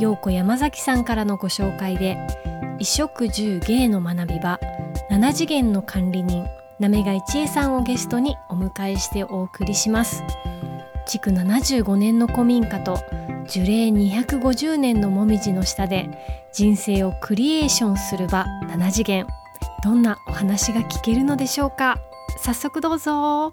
陽子山崎さんからのご紹介で衣食住芸の学び場7次元の管理人滑貝千恵さんをゲストにお迎えしてお送りします。築75年の古民家と樹齢250年のもみじの下で人生をクリエーションする場7次元。どんなお話が聞けるのでしょうか。早速どうぞ。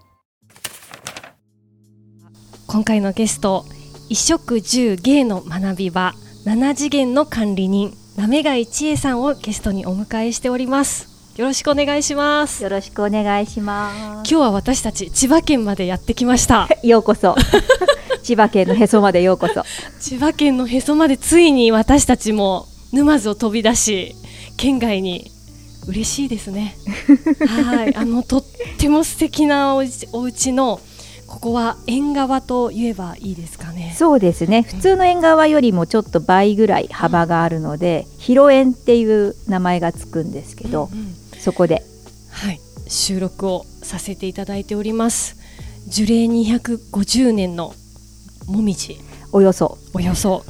今回のゲスト衣食住芸の学び場。7次元の管理人滑貝千恵さんをゲストにお迎えしておりますよろしくお願いしますよろしくお願いします。今日は私たち千葉県までやってきました ようこそ。千葉県のへそまでようこそ。千葉県のへそまでついに私たちも沼津を飛び出し県外に嬉しいですね はいあのとっても素敵なおうちお家のここは縁側と言えばいいですかね。そうですね。普通の縁側よりもちょっと倍ぐらい幅があるので、広縁っていう名前がつくんですけど、うんうん。そこで。はい。収録をさせていただいております。樹齢250年のもみじ。およそ。およそ。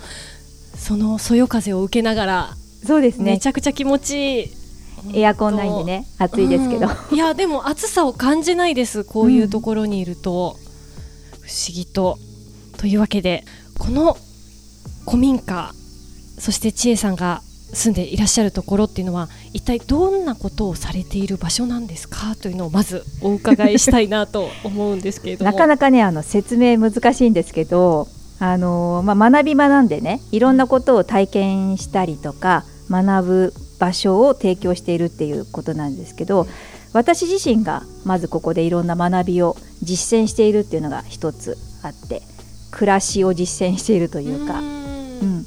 そのそよ風を受けながらそうですね。めち。ゃくちゃ気持ちいい。エアコンないんでね、暑いですけど。うん。いやでも暑さを感じないです。こういうところにいると、不思議とというわけでこの古民家そして千恵さんが住んでいらっしゃるところっていうのは一体どんなことをされている場所なんですかというのをまずお伺いしたいなと思うんですけれど。もなかなかね、あの説明難しいんですけど、あのまあ、学び場なんでね、いろんなことを体験したりとか、学ぶ場所を提供しているっていうことなんですけど、私自身がまずここでいろんな学びを実践しているっていうのが一つあって、暮らしを実践しているというか、ん。うん、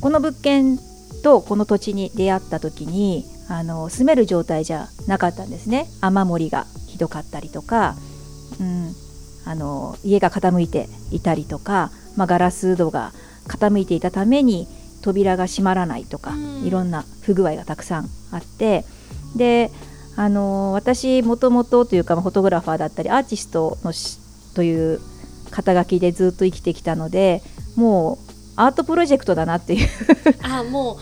この物件とこの土地に出会った時にあの住める状態じゃなかったんですね。雨漏りがひどかったりとか、うん、あの家が傾いていたりとか、まあ、ガラス戸が傾いていたために扉が閉まらないとか、うん。いろんな不具合がたくさんあってであの私もともとというかまあフォトグラファーだったりアーティストのしという肩書きでずっと生きてきたのでもうアートプロジェクトだなっていう。あも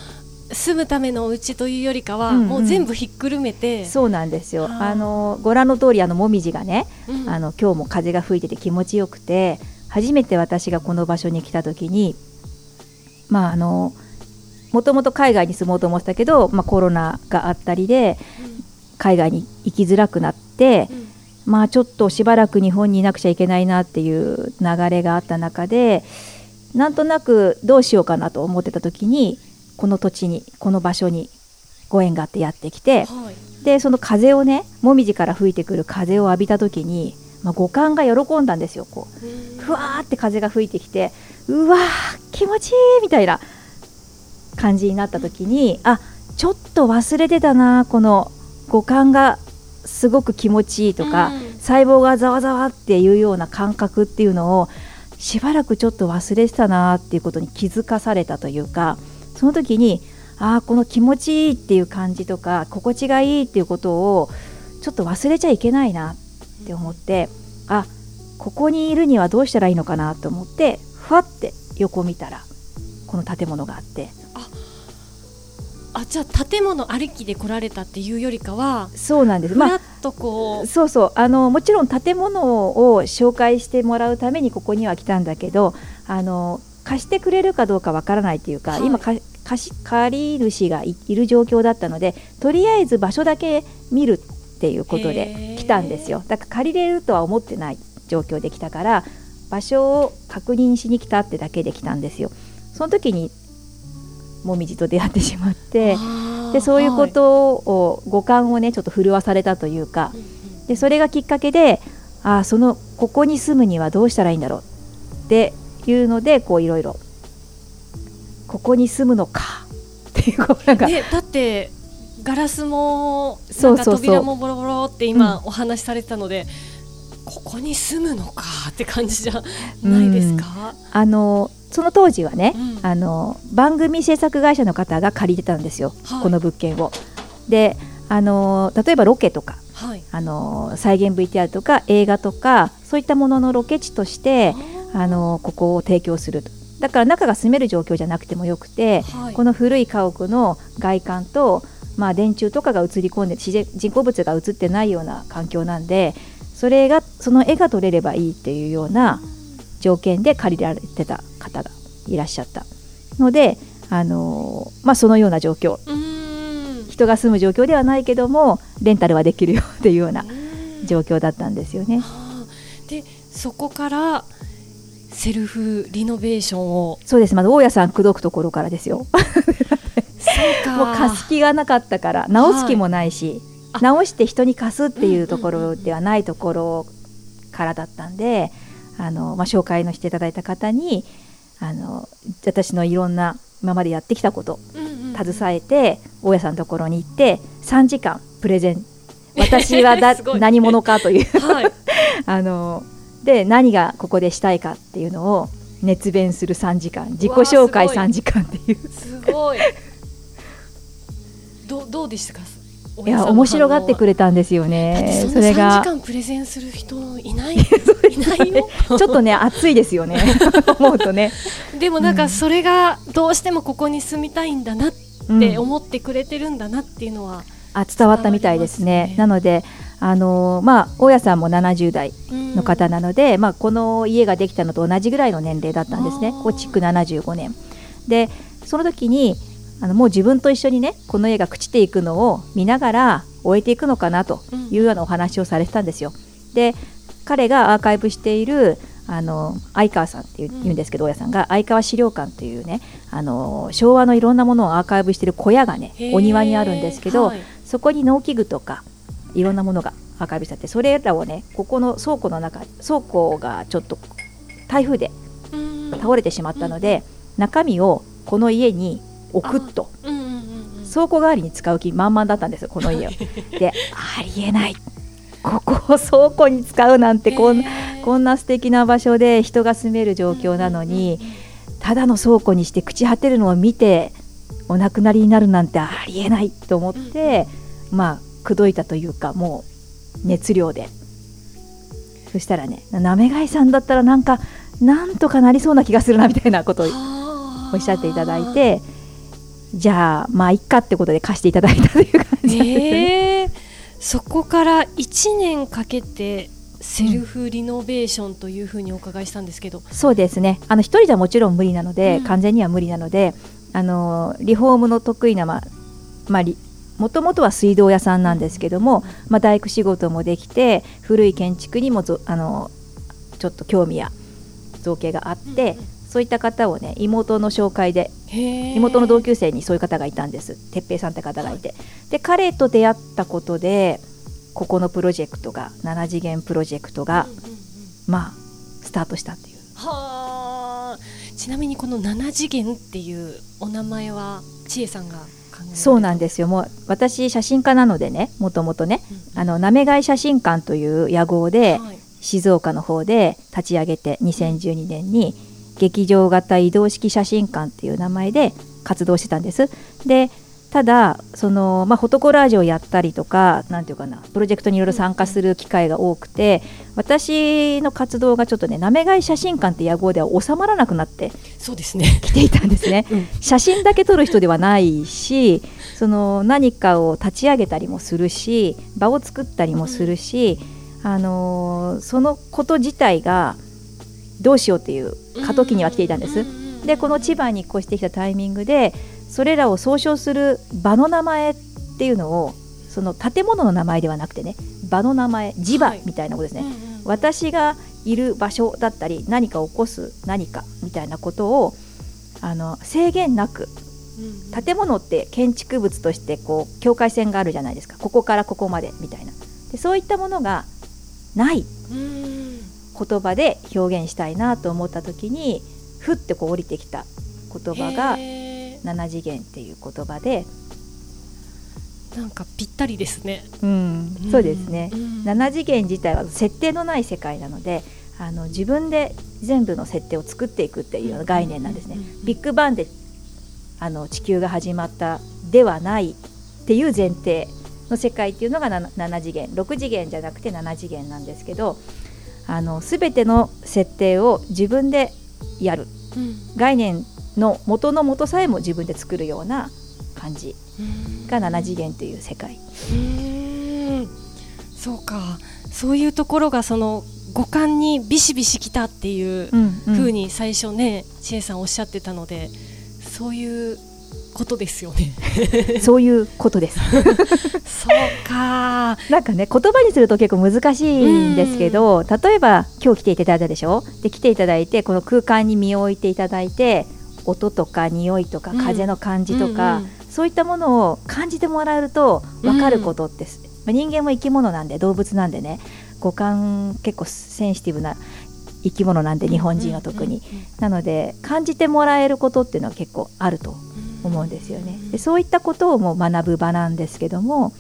う住むためのお家というよりかは、うんうん。もう全部ひっくるめて。そうなんですよ。あのご覧の通りあのもみじがね、うんあの今日も風が吹いてて気持ちよくて初めて私がこの場所に来た時にまああのもともと海外に住もうと思ってたけど、まあ、コロナがあったりで海外に行きづらくなって、うん。まあちょっとしばらく日本にいなくちゃいけないなっていう流れがあった中でなんとなくどうしようかなと思ってた時にこの土地にこの場所にご縁があってやってきてはい。でその風をねもみじから吹いてくる風を浴びた時に、まあ、五感が喜んだんですよこう。ふわーって風が吹いてきてうわー気持ちいいみたいな感じになった時にあちょっと忘れてたなこの五感がすごく気持ちいいとか、うん。細胞がざわざわっていうような感覚っていうのをしばらくちょっと忘れてたなっていうことに気づかされたというかその時にああこの気持ちいいっていう感じとか心地がいいっていうことをちょっと忘れちゃいけないなって思ってあここにいるにはどうしたらいいのかなと思ってふわって横見たらこの建物があってあじゃあ建物歩きで来られたっていうよりかはそうなんです。まっとこう、そうそう。あのもちろん建物を紹介してもらうためにここには来たんだけどあの貸してくれるかどうかわからないっていうか、はい。今か貸し借り主がいいる状況だったのでとりあえず場所だけ見るっていうことへでー。来たんですよ。だから借りれるとは思ってない状況で来たから場所を確認しに来たってだけで来たんですよ。その時にもみじと出会ってしまってでそういうこはとを五感をねちょっと震わされたというかでそれがきっかけであーそのここに住むにはどうしたらいいんだろうっていうのでこういろいろここに住むのかっていうなんか、ね、だってガラスもそうんか扉もボロボロって今お話しされてたので、ここに住むのかって感じじゃないですか、あのその当時はね、うん。あの番組制作会社の方が借りてたんですよ、はい。この物件を。であの例えばロケとかはい。あの再現 VTR とか映画とかそういったもののロケ地としてあのここを提供すると。だから中が住める状況じゃなくてもよくて、はい。この古い家屋の外観と、まあ、電柱とかが映り込んで人工物が映ってないような環境なんでそれがその絵が撮れればいいっていうような条件で借りられてた方がいらっしゃったので、あのまあ、そのような状況。人が住む状況ではないけどもレンタルはできるよっていうようなうん。状況だったんですよね。はあ。でそこからセルフリノベーションを。そうです。まず大家さん口説くところからですよ。そうか。もう貸す気がなかったから直す気もないし、あ。直して人に貸すっていうところではないところからだったんで、あのまあ、紹介のしていただいた方にあの私のいろんな今までやってきたことうんうん携えて大家さんのところに行って3時間プレゼン。私はだ 何者かという。はい。あので何がここでしたいかっていうのを熱弁する3時間。自己紹介うわーすごい。3時間っていう。すごい。どうどうでしたか？いや面白がってくれれたんですよね。そんな3それが。時間プレゼンする人いない。いないよ ちょっとね熱いですよね。思うとね、でもなんかそれがどうしてもここに住みたいんだなっうん。て思ってくれてるんだなっていうのは、あ伝わったみたいですね。なのであのまあ大家さんも70代うん。の方なので、まあ、この家ができたのと同じぐらいの年齢だったんですね。こう築75年。でその時にあのもう自分と一緒にねこの家が朽ちていくのを見ながら終えていくのかなというようなお話をされてたんですよ。で彼がアーカイブしているあの相川さんっていううん。ですけど、大家さんが相川資料館というねあの昭和のいろんなものをアーカイブしている小屋がねお庭にあるんですけど、はい。そこに農機具とかいろんなものがアーカイブしてあってそれらをねここの倉庫の中倉庫がちょっと台風でうん。倒れてしまったので、中身をこの家に置くと。うんうんうんうん。倉庫代わりに使う気満々だったんですよこの家を。でありえない。ここを倉庫に使うなんてこんへー。こんな素敵な場所で人が住める状況なのにただの倉庫にして朽ち果てるのを見てお亡くなりになるなんてありえないと思って、まあ口説いたというかもう熱量で。そしたらねなめがいさんだったらなんかなんとかなりそうな気がするなみたいなことをはあ。おっしゃっていただいてじゃあまあいっかってことで貸していただいたという感じなんですね。えーそこから1年かけてセルフリノベーションというふうにお伺いしたんですけど、そうですね。あの一人じゃもちろん無理なので、うん。完全には無理なのであのリフォームの得意なまあまあリもともとは水道屋さんなんですけども、まあ、大工仕事もできて古い建築にもぞあのちょっと興味や造形があって、そういった方をね妹の紹介で妹の同級生にそういう方がいたんです。哲平さんって方がいて。で彼と出会ったことでここのプロジェクトが7次元プロジェクトがうんうんうん。まあスタートしたっていう。はあちなみにこの7次元っていうお名前は千恵さんが考えそうなんでですよ。もう私写真家なのでねもともとねうん。あのなめがい写真館という屋号ではい。静岡の方で立ち上げて2012年に劇場型移動式写真館っていう名前で活動してたんです。でただその、まあ、フォトコラージュをやったりとかなんていうかなプロジェクトにいろいろ参加する機会が多くて私の活動がちょっとねなめがい写真館って屋号では収まらなくなってそうですね、きていたんですね。うん写真だけ撮る人ではないしその何かを立ち上げたりもするし場を作ったりもするし、あのーそのこと自体がどうしようっていう過渡期には来ていたんです。でこの千葉に越してきたタイミングでそれらを総称する場の名前っていうのをその建物の名前ではなくてね場の名前地場はい。みたいなことですね、うんうん私がいる場所だったり何か起こす何かみたいなことをあの制限なくうん。建物って建築物としてこう境界線があるじゃないですか。ここからここまでみたいな。でそういったものがない。うん言葉で表現したいなと思った時にふってこう降りてきた言葉がへ7次元っていう言葉で。なんかぴったりですね。うん、そうですね、うん。7次元自体は設定のない世界なのであの自分で全部の設定を作っていくっていう概念なんですね。ビッグバンであの地球が始まったではないっていう前提の世界っていうのが 7, 7次元。6次元じゃなくて7次元なんですけどあの全ての設定を自分でやる。うん。概念の元の元さえも自分で作るような感じ。が7次元という世界。うんそうか。そういうところがその五感にビシビシきたっていううんうん。ふうに最初ね千恵さんおっしゃってたのでそういうことですよね。そういうことです。そうか。なんかね言葉にすると結構難しいんですけど、例えば今日来ていただいたでしょ？で来ていただいてこの空間に身を置いていただいて音とか匂いとかうん。風の感じとか、うんうん。そういったものを感じてもらえると分かることって、まあ人間も生き物なんで動物なんでね五感結構センシティブな生き物なんで日本人は特に、なので感じてもらえることっていうのは結構あると思うんですよね。でそういったことをもう学ぶ場なんですけども、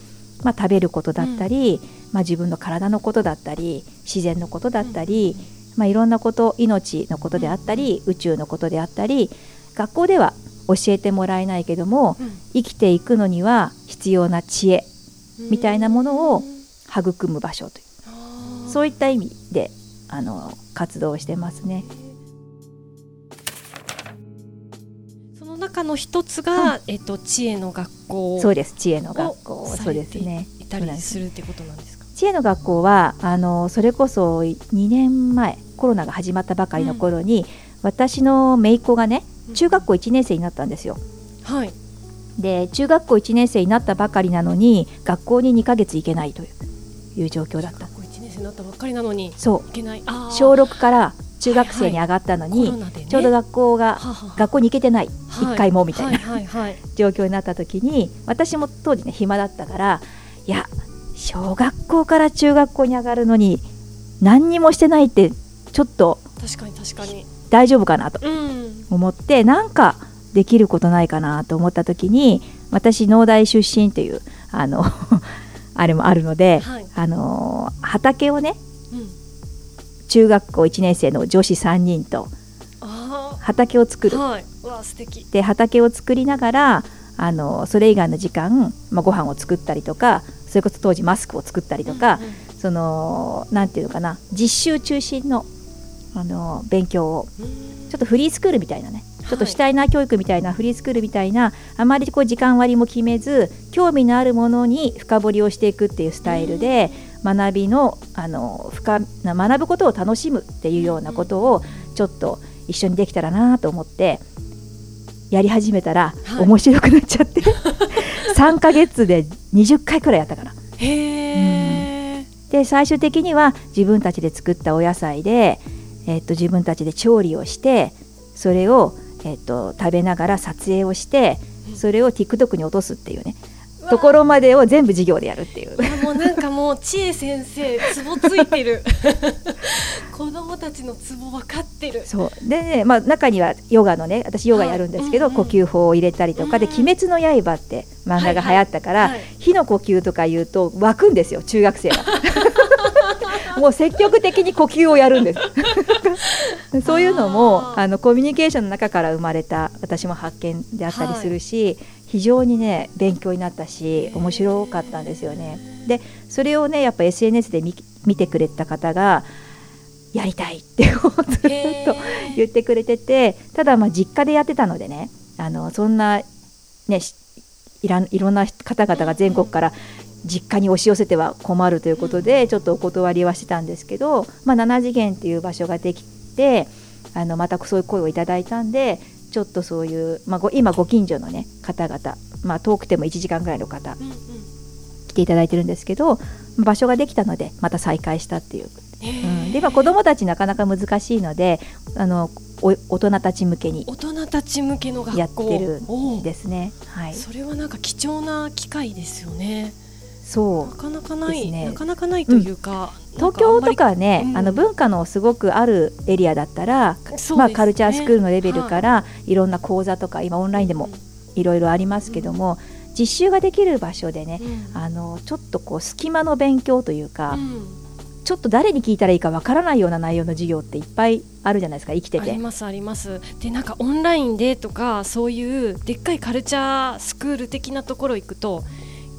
まあ、食べることだったり、まあ、自分の体のことだったり自然のことだったり、まあ、いろんなこと命のことであったり宇宙のことであったり学校では教えてもらえないけども生きていくのには必要な知恵みたいなものを育む場所という。そういった意味であの活動をしてますね。中の一つが、えっと知恵の学校そうです。知恵の学校。をそうですね。いたりするってことなんですか？知恵の学校はあのそれこそ2年前コロナが始まったばかりの頃に、私の姪っ子がね中学校1年生になったんですよ。はい。で中学校1年生になったばかりなのに学校に2ヶ月行けないといういう状況だった。学校一年生になったばっかりなのにそいけない。小6から中学生に上がったのに、コロナでね。ちょうど学校がはは学校に行けてないはい一回もみたいな。状況になった時に私も当時ね暇だったからいや小学校から中学校に上がるのに何にもしてないってちょっと確かに確かに。大丈夫かなとうん。思ってなんかできることないかなと思った時に私農大出身っていうあの あれもあるので、はい。あの畑をねうん。中学校1年生の女子3人とあ畑を作るあ。はい。わあ素敵。で畑を作りながらあのそれ以外の時間、まあ、ご飯を作ったりとかそれこそ当時マスクを作ったりとか、うんうんそのなんていうのかな実習中心のあの勉強をちょっとフリースクールみたいなねちょっとシュタイナー教育みたいなフリースクールみたいなあまりこう時間割も決めず興味のあるものに深掘りをしていくっていうスタイルで学びのあの深な学ぶことを楽しむっていうようなことをちょっと一緒にできたらなと思ってやり始めたらはい。面白くなっちゃって、3ヶ月で20回くらいやったから。へえ。で最終的には自分たちで作ったお野菜で、えっと自分たちで調理をしてそれを、えっと食べながら撮影をしてそれを TikTok に落とすっていうね。ところまでを全部授業でやるっていう。いやもうなんかもう知恵先生ツボついてる。子供たちのツボ分かってる。そう。でね、まあ、中にはヨガのね私ヨガやるんですけど、はいうんうん。呼吸法を入れたりとか。で「うん。鬼滅の刃」って漫画が流行ったから、はいはい。火の呼吸とか言うと湧くんですよ中学生が。もう積極的に呼吸をやるんです。そういうのもあのコミュニケーションの中から生まれた私も発見であったりするし、非常にね勉強になったし面白かったんですよね。でそれをねやっぱ SNS で見見てくれた方がやりたいってずっと言ってくれててただまあ実家でやってたのでねあのそんなねしいらんいろんな方々が全国から実家に押し寄せては困るということでちょっとお断りはしてたんですけど、まあ、7次元っていう場所ができてあのまたそういう声をいただいたんでちょっとそういう、まあ、ご今ご近所の、ね、方々、まあ、遠くても1時間ぐらいの方ていただいてるんですけど場所ができたのでまた再開したっていう。へうーん、で今子どもたちなかなか難しいのであのお大人たち向けに大人たち向けの学校やってるおうですね。はい、それはなんか貴重な機会ですよね。そう。なかなかない、ですね。なかなかないというか、なん東京とかね、うん。あの文化のすごくあるエリアだったら、ね。まあ、カルチャースクールのレベルからい。ろんな講座とか今オンラインでもいろいろありますけども、実習ができる場所でね、うん。あのちょっとこう隙間の勉強というか、うん。ちょっと誰に聞いたらいいかわからないような内容の授業っていっぱいあるじゃないですか生きてて。ありますあります。でなんかオンラインでとかそういうでっかいカルチャースクール的なところ行くと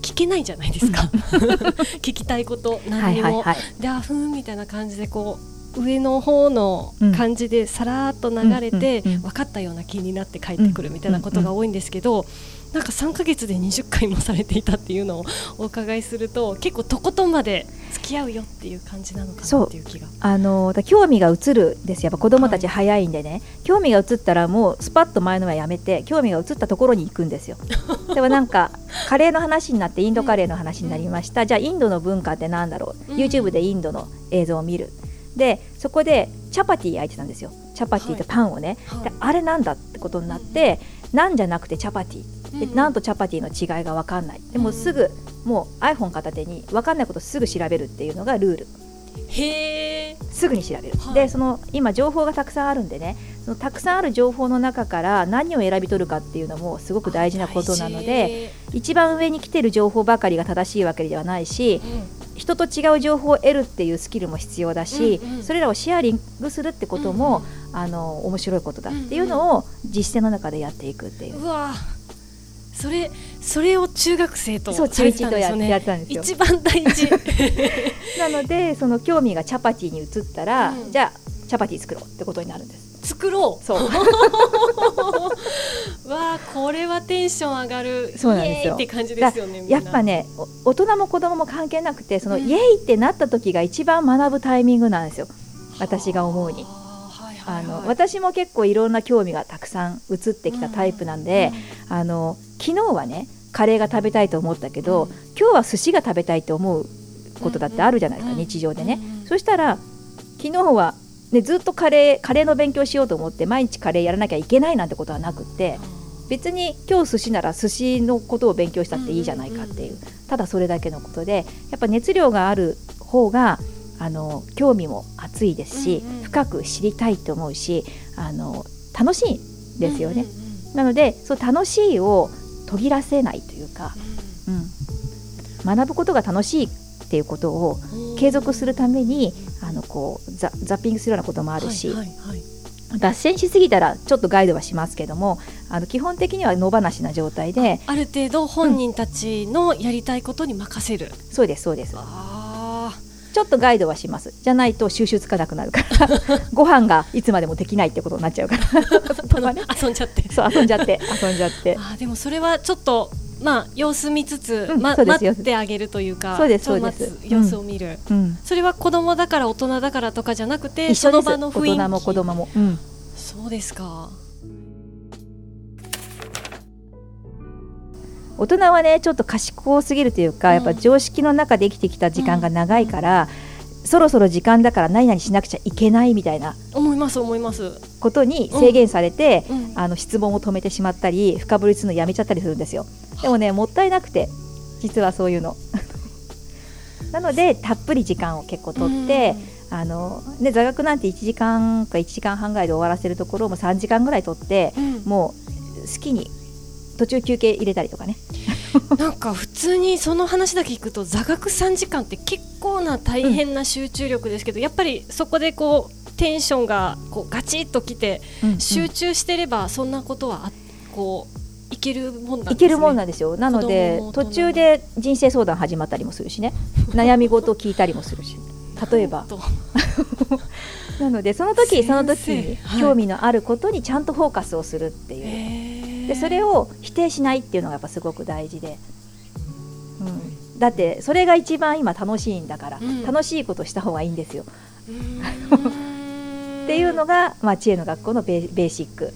聞けないじゃないですか。聞きたいことは何にも、いはいはい、であふーんみたいな感じでこう上の方の感じでさらーっと流れて、うんうんうん。分かったような気になって帰ってくるみたいなことが多いんですけど、なんか3ヶ月で20回もされていたっていうのをお伺いすると結構とことんまで付き合うよっていう感じなのかなっていう気が。あのだ興味が移るんです。よやっぱ子供たち早いんでね、興味が移ったらもうスパッと前のはやめて興味が移ったところに行くんですよ。でもなんかカレーの話になってインドカレーの話になりました、じゃあインドの文化ってなんだろう、うん。YouTube でインドの映像を見る。でそこでチャパティ焼いてたんですよ。チャパティってパンをね、はい。であれなんだってことになって、なんじゃなくてチャパティでうん。なんとチャパティの違いが分かんない。でもすぐもう iPhone 片手に分かんないことすぐ調べるっていうのがルール。へーすぐに調べる、はい。でその今情報がたくさんあるんでねそのたくさんある情報の中から何を選び取るかっていうのもすごく大事なことなので一番上に来てる情報ばかりが正しいわけではないしうん。人と違う情報を得るっていうスキルも必要だし、うんうん。それらをシェアリングするってことも、あの面白いことだっていうのを実践の中でやっていくっていう。うわそれそれを中学生とそう中1とや,、ってたんですよ。一番大事。なのでその興味がチャパティに移ったら、うん。じゃあチャパティ作ろうってことになるんです。作ろう。そう。わあこれはテンション上がる。そうなんですよ。イエーイって感じですよねやっぱねお大人も子供も関係なくてその、うん。イエイってなった時が一番学ぶタイミングなんですよ。私が思うに。あの私も結構いろんな興味がたくさん移ってきたタイプなんで、あの昨日はねカレーが食べたいと思ったけど、うん。今日は寿司が食べたいと思うことだってあるじゃないですか、うん。日常でね、うんそしたら昨日は、ね、ずっとカレーカレーの勉強しようと思って毎日カレーやらなきゃいけないなんてことはなくって別に今日寿司なら寿司のことを勉強したっていいじゃないかっていう、ただそれだけのことでやっぱ熱量がある方があの興味も熱いですし、深く知りたいと思うしあの楽しいですよね。なのでそう楽しいを途切らせないというか、うん、学ぶことが楽しいっていうことをうん。継続するためにあのこうザザッピングするようなこともあるし、はいはいはい。脱線しすぎたらちょっとガイドはしますけどもあの基本的には野放しな状態である程度本人たちのやりたいことに任せる、そうですそうです。あちょっとガイドはします。じゃないと収集つかなくなるから。ご飯がいつまでもできないってことになっちゃうから。そこはねあ遊んじゃって。そう遊んじゃって。遊んじゃって。あーでもそれはちょっとまあ様子見つつ、うんま待ってあげるというかそうですそうです。様子を見る、うんそれは子供だから大人だからとかじゃなくて一緒の場の雰囲気。大人も子供も、うん、そうですか大人はねちょっと賢すぎるというか、うん。やっぱ常識の中で生きてきた時間が長いから、そろそろ時間だから何々しなくちゃいけないみたいな思います思います、ことに制限されて、うん。あの質問を止めてしまったり深掘りするのやめちゃったりするんですよ。でもねもったいなくて実はそういうの。なのでたっぷり時間を結構取って、あのね、座学なんて1時間か1時間半ぐらいで終わらせるところをもう3時間ぐらい取ってうんうん。もう好きに途中休憩入れたりとかね。なんか普通にその話だけ聞くと座学3時間って結構な大変な集中力ですけど、やっぱりそこでこうテンションがこうガチッときてうんうん。集中してればそんなことはあこういけるもんなんですね。いけるもんなんですよ。なので途中で人生相談始まったりもするしね。悩み事を聞いたりもするし。例えば。なのでその時その時にはい。興味のあることにちゃんとフォーカスをするっていう、でそれを否定しないっていうのがやっぱすごく大事で、うん、だってそれが一番今楽しいんだから、うん。楽しいことした方がいいんですよ。っていうのが、まあ、知恵の学校のベーシック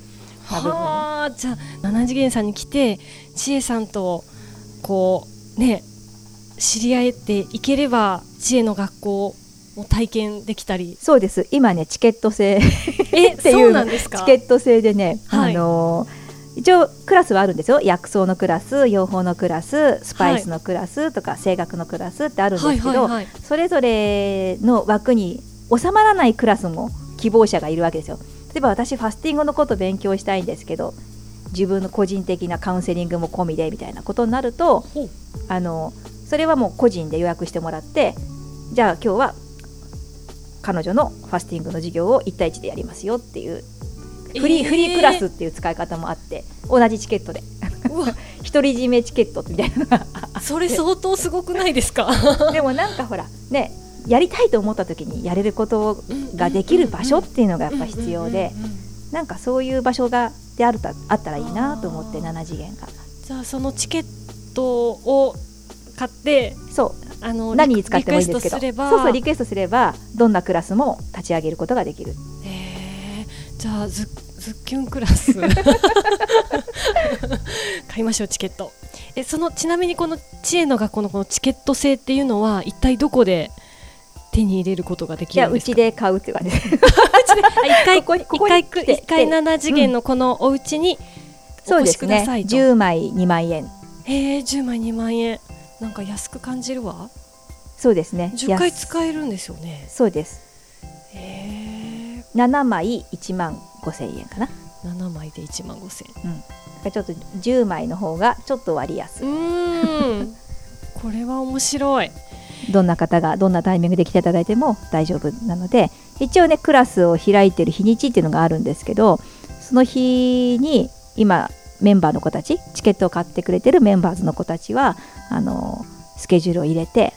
な部分。はあじゃあ七次元さんに来て千恵さんとこうね知り合えていければ知恵の学校も体験できたり。そうです。今ねチケット制。え っていうの。そうなんですか？チケット制でね、はい。あの一応クラスはあるんですよ。薬草のクラス養蜂のクラススパイスのクラスとか声楽のクラスってあるんですけど、それぞれの枠に収まらないクラスも希望者がいるわけですよ。例えば私ファスティングのこと勉強したいんですけど自分の個人的なカウンセリングも込みでみたいなことになるとあのそれはもう個人で予約してもらってじゃあ今日は彼女のファスティングの授業を1対1でやりますよっていうフリー,、えーフリークラスっていう使い方もあって同じチケットで。独り占めチケットみたいなのがそれ相当すごくないですか？でもなんかほらねやりたいと思った時にやれることができる場所っていうのがやっぱ必要でなんかそういう場所がであるたあったらいいなと思って7次元がじゃあそのチケットを買ってそう。あの何に使ってもいいんですけど。リクエストすれば。そうそうリクエストすればどんなクラスも立ち上げることができる。へー。じゃあズズッキュンクラス。買いましょうチケット。えそのちなみにこの知恵の学校のこのチケット制っていうのは一体どこで手に入れることができるんですか？ちで買うって感じ。一回ここに回一回7次元のこのお家にお越しそうですね。くださいと、10枚2万円。へえ10枚2万円。なんか安く感じるわ。そうですね。10回安。使えるんですよね。そうです。へえ7枚1万5千円かな。7枚で1万5千ちょっと10枚の方がちょっと割安。これは面白い。どんな方がどんなタイミングで来ていただいても大丈夫なので一応ねクラスを開いてる日にちっていうのがあるんですけどその日に今メンバーの子たちチケットを買ってくれてるメンバーズの子たちはあのスケジュールを入れて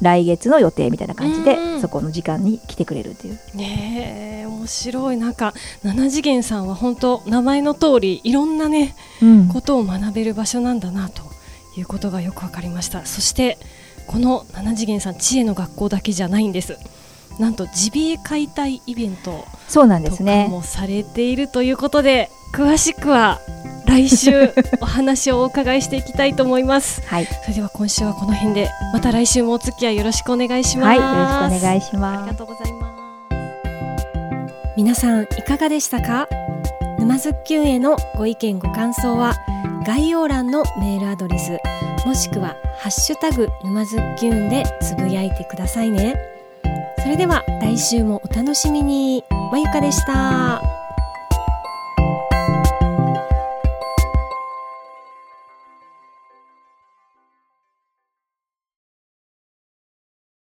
来月の予定みたいな感じでうんそこの時間に来てくれるっていう。ねえ面白い。なんか七次元さんは本当名前の通りいろんなねうん。ことを学べる場所なんだなということがよくわかりました。そしてこの七次元さん知恵の学校だけじゃないんです。なんとジビエ解体イベントそうなんでとかすねもされているということで詳しくは来週お話をお伺いしていきたいと思います。はい、それでは今週はこの辺でまた来週もお付き合いよろしくお願いします。はい、よろしくお願いしあます。りがとうございます。皆さんいかがでしたか？沼津きゅんへのご意見ご感想は概要欄のメールアドレスもしくはハッシュタグ沼津きゅんでつぶやいてくださいね。それでは来週もお楽しみに。まゆかでした